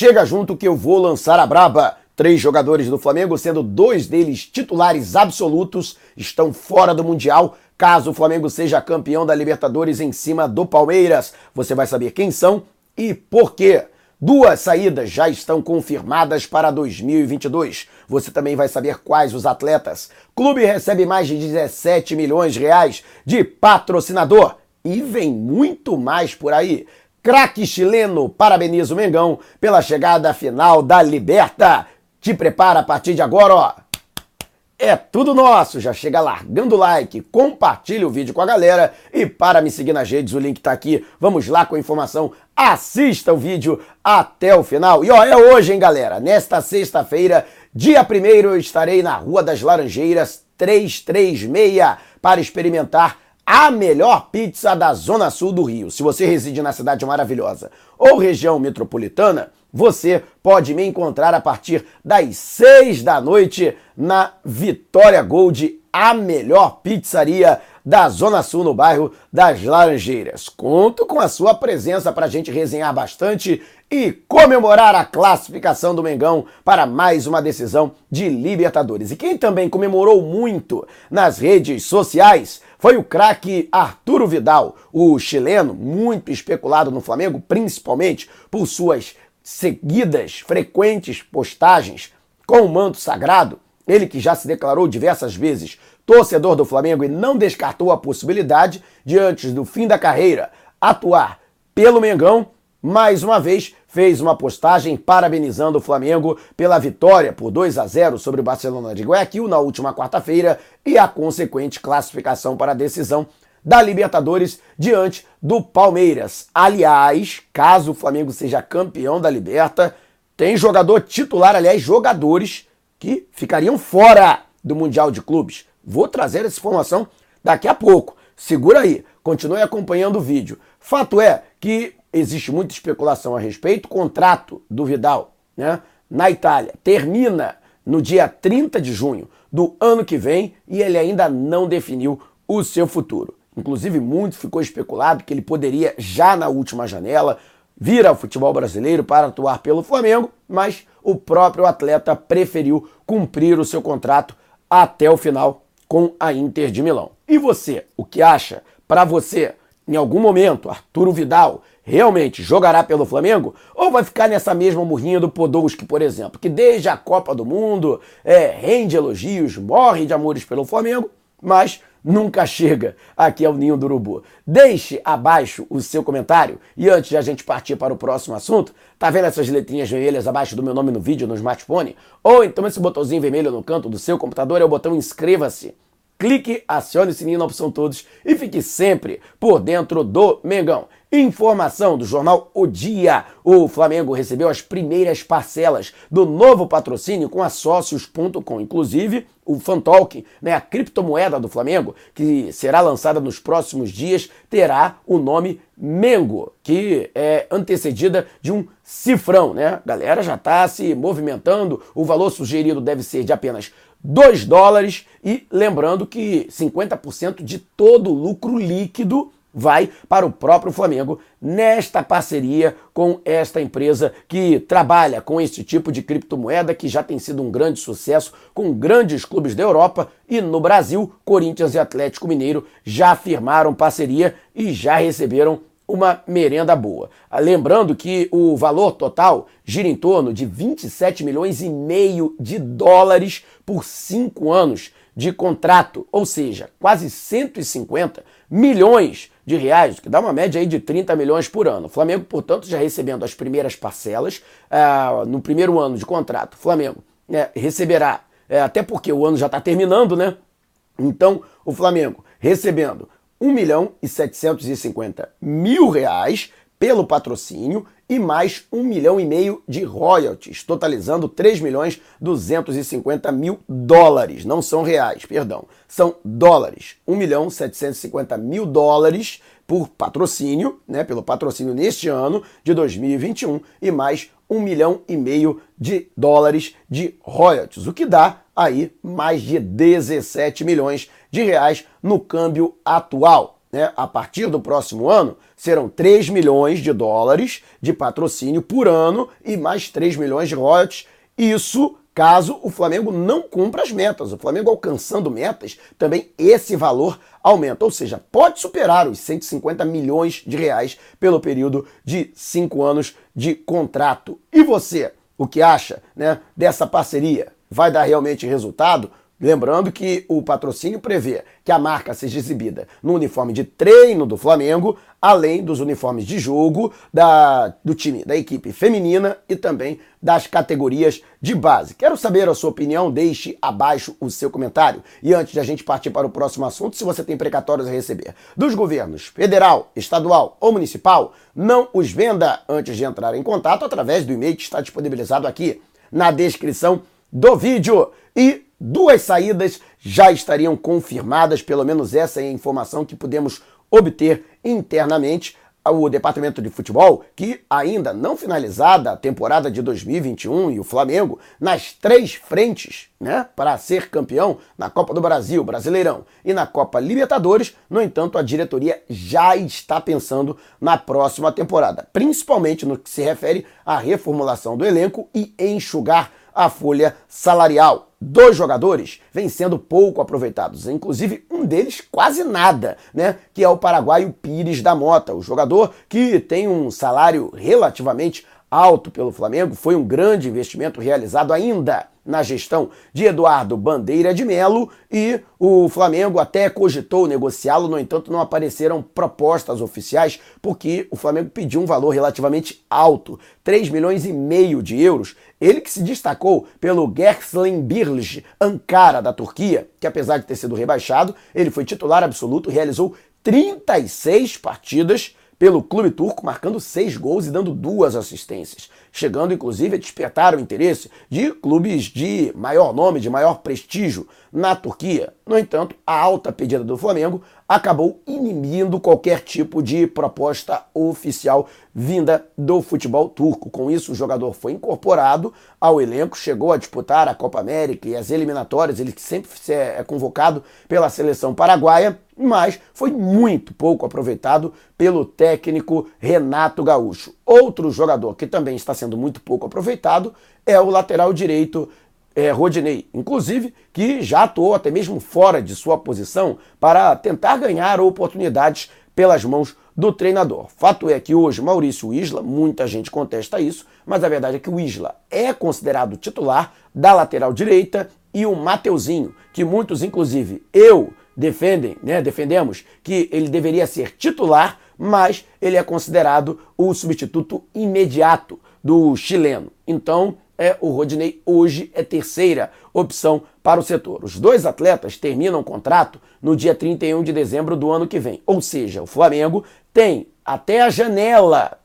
Chega junto que eu vou lançar a braba. Três jogadores do Flamengo, sendo dois deles titulares absolutos, estão fora do Mundial. Caso o Flamengo seja campeão da Libertadores em cima do Palmeiras, você vai saber quem são e por quê. Duas saídas já estão confirmadas para 2022. Você também vai saber quais os atletas. Clube recebe mais de 17 milhões de reais de patrocinador e vem muito mais por aí. Craque chileno parabeniza o Mengão pela chegada final da Liberta. Te prepara a partir de agora, ó. É tudo nosso. Já chega largando o like, compartilha o vídeo com a galera e para me seguir nas redes, o link tá aqui. Vamos lá com a informação. Assista o vídeo até o final. E ó, é hoje, hein, galera? Nesta sexta-feira, dia 1 eu estarei na Rua das Laranjeiras 336 para experimentar a melhor pizza da Zona Sul do Rio. Se você reside na cidade maravilhosa ou região metropolitana, você pode me encontrar a partir das 6 da noite na Vitória Gold, a melhor pizzaria da Zona Sul no bairro das Laranjeiras. Conto com a sua presença para a gente resenhar bastante e comemorar a classificação do Mengão para mais uma decisão de Libertadores. E quem também comemorou muito nas redes sociais foi o craque Arturo Vidal, o chileno, muito especulado no Flamengo, principalmente por suas seguidas, frequentes postagens com o manto sagrado. Ele que já se declarou diversas vezes torcedor do Flamengo e não descartou a possibilidade de, antes do fim da carreira, atuar pelo Mengão, mais uma vez fez uma postagem parabenizando o Flamengo pela vitória por 2 a 0 sobre o Barcelona de Guayaquil na última quarta-feira e a consequente classificação para a decisão da Libertadores diante do Palmeiras. Aliás, caso o Flamengo seja campeão da Liberta, tem jogador titular, aliás, jogadores que ficariam fora do Mundial de Clubes. Vou trazer essa informação daqui a pouco. Segura aí, continue acompanhando o vídeo. Fato é que existe muita especulação a respeito. O contrato do Vidal né, na Itália termina no dia 30 de junho do ano que vem e ele ainda não definiu o seu futuro. Inclusive, muito ficou especulado que ele poderia, já na última janela, vir ao futebol brasileiro para atuar pelo Flamengo, mas o próprio atleta preferiu cumprir o seu contrato até o final com a Inter de Milão. E você, o que acha? Para você, em algum momento, Arturo Vidal realmente jogará pelo Flamengo? Ou vai ficar nessa mesma murrinha do Podolski, por exemplo, que desde a Copa do Mundo é, rende elogios, morre de amores pelo Flamengo, mas nunca chega aqui ao Ninho do Urubu. Deixe abaixo o seu comentário e antes de a gente partir para o próximo assunto, tá vendo essas letrinhas vermelhas abaixo do meu nome no vídeo no smartphone? Ou então esse botãozinho vermelho no canto do seu computador é o botão inscreva-se clique, acione o sininho na opção todos e fique sempre por dentro do Mengão. Informação do jornal O Dia. O Flamengo recebeu as primeiras parcelas do novo patrocínio com a Sócios.com. Inclusive, o Fantalk, né, a criptomoeda do Flamengo, que será lançada nos próximos dias, terá o nome Mengo, que é antecedida de um cifrão, né? A galera já está se movimentando, o valor sugerido deve ser de apenas 2 dólares e lembrando que 50% de todo o lucro líquido vai para o próprio Flamengo nesta parceria com esta empresa que trabalha com esse tipo de criptomoeda que já tem sido um grande sucesso com grandes clubes da Europa e no Brasil, Corinthians e Atlético Mineiro já firmaram parceria e já receberam uma merenda boa. Lembrando que o valor total gira em torno de 27 milhões e meio de dólares por cinco anos de contrato, ou seja, quase 150 milhões de reais, que dá uma média aí de 30 milhões por ano. O Flamengo, portanto, já recebendo as primeiras parcelas uh, no primeiro ano de contrato. O Flamengo né, receberá, uh, até porque o ano já está terminando, né? Então, o Flamengo recebendo 1 milhão e 750 mil reais pelo patrocínio e mais 1 milhão e meio de royalties, totalizando 3 milhões 250 mil dólares. Não são reais, perdão, são dólares. 1 milhão 750 mil dólares por patrocínio, né, pelo patrocínio neste ano de 2021 e mais 1 milhão e meio de dólares de royalties, o que dá aí mais de 17 milhões de reais no câmbio atual. Né, a partir do próximo ano, serão 3 milhões de dólares de patrocínio por ano e mais 3 milhões de royalties. Isso caso o Flamengo não cumpra as metas. O Flamengo alcançando metas, também esse valor aumenta. Ou seja, pode superar os 150 milhões de reais pelo período de cinco anos de contrato. E você, o que acha né, dessa parceria? Vai dar realmente resultado? Lembrando que o patrocínio prevê que a marca seja exibida no uniforme de treino do Flamengo, além dos uniformes de jogo da, do time, da equipe feminina e também das categorias de base. Quero saber a sua opinião, deixe abaixo o seu comentário. E antes de a gente partir para o próximo assunto, se você tem precatórios a receber dos governos federal, estadual ou municipal, não os venda antes de entrar em contato através do e-mail que está disponibilizado aqui na descrição do vídeo. E duas saídas já estariam confirmadas, pelo menos essa é a informação que podemos obter internamente. O departamento de futebol, que ainda não finalizada a temporada de 2021 e o Flamengo nas três frentes, né, para ser campeão na Copa do Brasil, Brasileirão e na Copa Libertadores. No entanto, a diretoria já está pensando na próxima temporada, principalmente no que se refere à reformulação do elenco e enxugar a folha salarial. Dois jogadores vêm sendo pouco aproveitados, inclusive um deles quase nada, né? Que é o paraguaio Pires da Mota, o jogador que tem um salário relativamente alto pelo Flamengo, foi um grande investimento realizado ainda na gestão de Eduardo Bandeira de Melo e o Flamengo até cogitou negociá-lo, no entanto não apareceram propostas oficiais porque o Flamengo pediu um valor relativamente alto, 3 milhões e meio de euros. Ele que se destacou pelo Birlic Ankara da Turquia, que apesar de ter sido rebaixado, ele foi titular absoluto, realizou 36 partidas pelo clube turco, marcando seis gols e dando duas assistências, chegando inclusive a despertar o interesse de clubes de maior nome, de maior prestígio na Turquia. No entanto, a alta pedida do Flamengo acabou inibindo qualquer tipo de proposta oficial vinda do futebol turco. Com isso, o jogador foi incorporado ao elenco, chegou a disputar a Copa América e as eliminatórias, ele sempre é convocado pela seleção paraguaia, mas foi muito pouco aproveitado pelo técnico Renato Gaúcho. Outro jogador que também está sendo muito pouco aproveitado é o lateral direito é, Rodinei, inclusive, que já atuou até mesmo fora de sua posição para tentar ganhar oportunidades pelas mãos do treinador. Fato é que hoje Maurício Isla, muita gente contesta isso, mas a verdade é que o Isla é considerado titular da lateral direita e o Mateuzinho, que muitos, inclusive eu, defendem, né, defendemos que ele deveria ser titular, mas ele é considerado o substituto imediato do chileno. Então, é, o Rodinei hoje é terceira opção para o setor. Os dois atletas terminam o contrato no dia 31 de dezembro do ano que vem. Ou seja, o Flamengo tem até a janela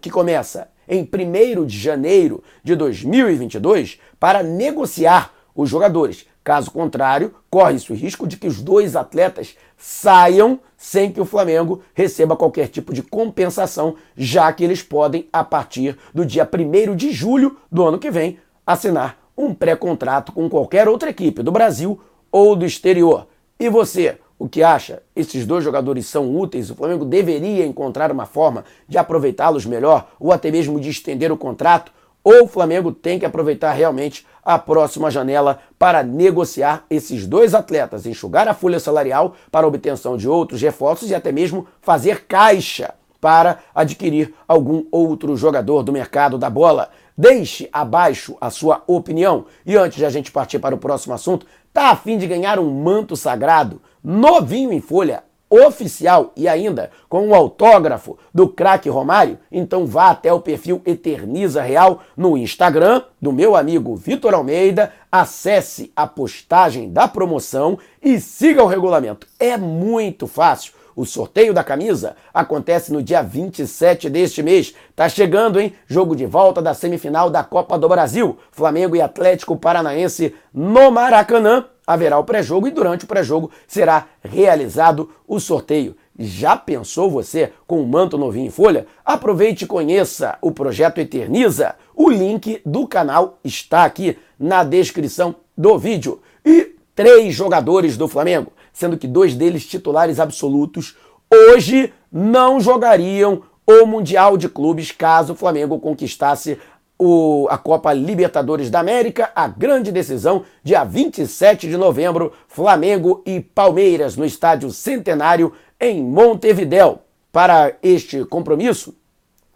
que começa em 1 de janeiro de 2022 para negociar os jogadores. Caso contrário, corre-se o risco de que os dois atletas saiam sem que o Flamengo receba qualquer tipo de compensação, já que eles podem, a partir do dia 1 de julho do ano que vem, assinar um pré-contrato com qualquer outra equipe do Brasil ou do exterior. E você, o que acha? Esses dois jogadores são úteis? O Flamengo deveria encontrar uma forma de aproveitá-los melhor ou até mesmo de estender o contrato? Ou o Flamengo tem que aproveitar realmente a próxima janela para negociar esses dois atletas, enxugar a folha salarial para obtenção de outros reforços e até mesmo fazer caixa para adquirir algum outro jogador do mercado da bola. Deixe abaixo a sua opinião. E antes de a gente partir para o próximo assunto, tá a fim de ganhar um manto sagrado novinho em folha oficial e ainda com o autógrafo do craque Romário, então vá até o perfil Eterniza Real no Instagram do meu amigo Vitor Almeida, acesse a postagem da promoção e siga o regulamento. É muito fácil. O sorteio da camisa acontece no dia 27 deste mês. Tá chegando, hein? Jogo de volta da semifinal da Copa do Brasil. Flamengo e Atlético Paranaense no Maracanã haverá o pré-jogo e durante o pré-jogo será realizado o sorteio. Já pensou você com um manto novinho em folha? Aproveite e conheça o projeto Eterniza. O link do canal está aqui na descrição do vídeo. E três jogadores do Flamengo, sendo que dois deles titulares absolutos, hoje não jogariam o Mundial de Clubes caso o Flamengo conquistasse o, a Copa Libertadores da América, a grande decisão, dia 27 de novembro, Flamengo e Palmeiras no Estádio Centenário em Montevidéu. Para este compromisso,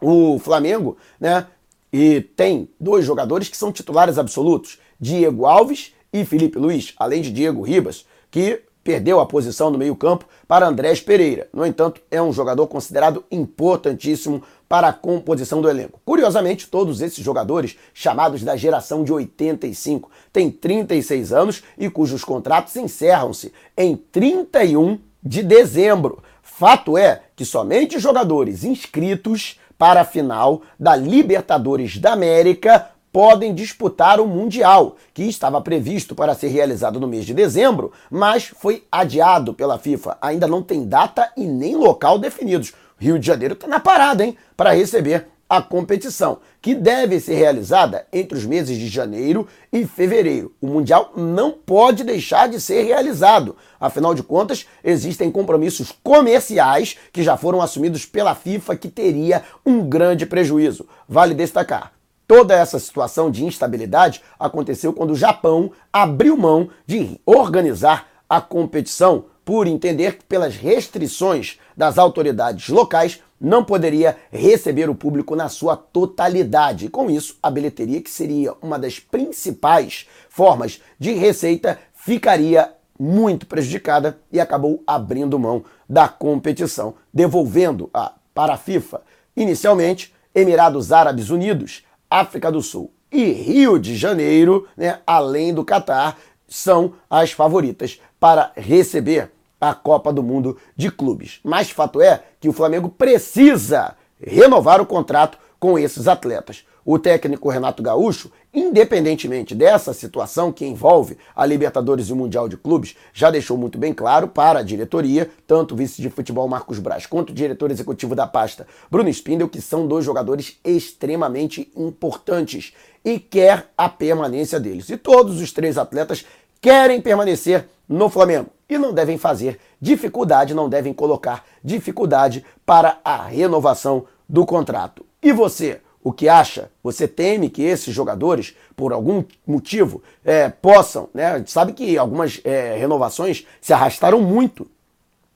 o Flamengo, né, e tem dois jogadores que são titulares absolutos, Diego Alves e Felipe Luiz, além de Diego Ribas, que perdeu a posição no meio-campo para Andrés Pereira. No entanto, é um jogador considerado importantíssimo para a composição do elenco. Curiosamente, todos esses jogadores, chamados da geração de 85, têm 36 anos e cujos contratos encerram-se em 31 de dezembro. Fato é que somente jogadores inscritos para a final da Libertadores da América podem disputar o Mundial, que estava previsto para ser realizado no mês de dezembro, mas foi adiado pela FIFA. Ainda não tem data e nem local definidos. Rio de Janeiro está na parada, hein, para receber a competição, que deve ser realizada entre os meses de janeiro e fevereiro. O Mundial não pode deixar de ser realizado. Afinal de contas, existem compromissos comerciais que já foram assumidos pela FIFA que teria um grande prejuízo. Vale destacar Toda essa situação de instabilidade aconteceu quando o Japão abriu mão de organizar a competição por entender que, pelas restrições das autoridades locais, não poderia receber o público na sua totalidade. Com isso, a bilheteria, que seria uma das principais formas de receita, ficaria muito prejudicada e acabou abrindo mão da competição, devolvendo a para a FIFA, inicialmente, Emirados Árabes Unidos, África do Sul e Rio de Janeiro, né, além do Catar, são as favoritas para receber a Copa do Mundo de Clubes. Mas fato é que o Flamengo precisa renovar o contrato com esses atletas. O técnico Renato Gaúcho, independentemente dessa situação que envolve a Libertadores e o Mundial de Clubes, já deixou muito bem claro para a diretoria, tanto o vice de futebol Marcos Braz quanto o diretor executivo da pasta Bruno Spindel, que são dois jogadores extremamente importantes e quer a permanência deles. E todos os três atletas querem permanecer no Flamengo e não devem fazer dificuldade, não devem colocar dificuldade para a renovação do contrato. E você? O que acha, você teme que esses jogadores, por algum motivo, é, possam, né? A gente sabe que algumas é, renovações se arrastaram muito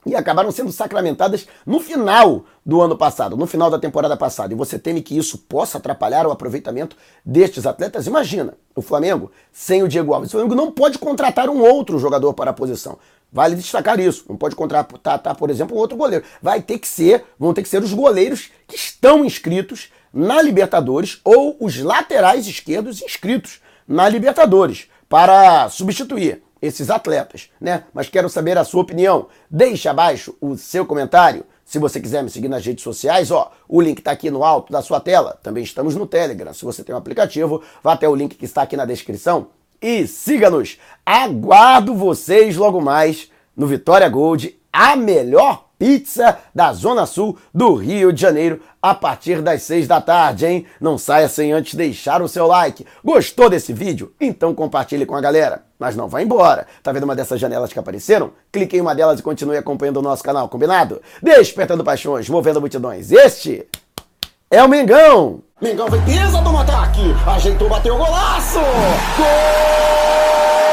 e acabaram sendo sacramentadas no final do ano passado, no final da temporada passada. E você teme que isso possa atrapalhar o aproveitamento destes atletas? Imagina, o Flamengo sem o Diego Alves. O Flamengo não pode contratar um outro jogador para a posição. Vale destacar isso. Não pode contratar, por exemplo, um outro goleiro. Vai ter que ser, vão ter que ser os goleiros que estão inscritos na Libertadores ou os laterais esquerdos inscritos na Libertadores para substituir esses atletas, né? Mas quero saber a sua opinião. Deixe abaixo o seu comentário. Se você quiser me seguir nas redes sociais, ó, o link está aqui no alto da sua tela. Também estamos no Telegram. Se você tem um aplicativo, vá até o link que está aqui na descrição e siga-nos. Aguardo vocês logo mais no Vitória Gold, a melhor pizza da Zona Sul do Rio de Janeiro a partir das 6 da tarde, hein? Não saia sem antes deixar o seu like. Gostou desse vídeo? Então compartilhe com a galera. Mas não vá embora. Tá vendo uma dessas janelas que apareceram? Clique em uma delas e continue acompanhando o nosso canal, combinado? Despertando paixões, movendo multidões. Este é o Mengão! Mengão vem pisa do ataque! Ajeitou, bateu o golaço! Gol!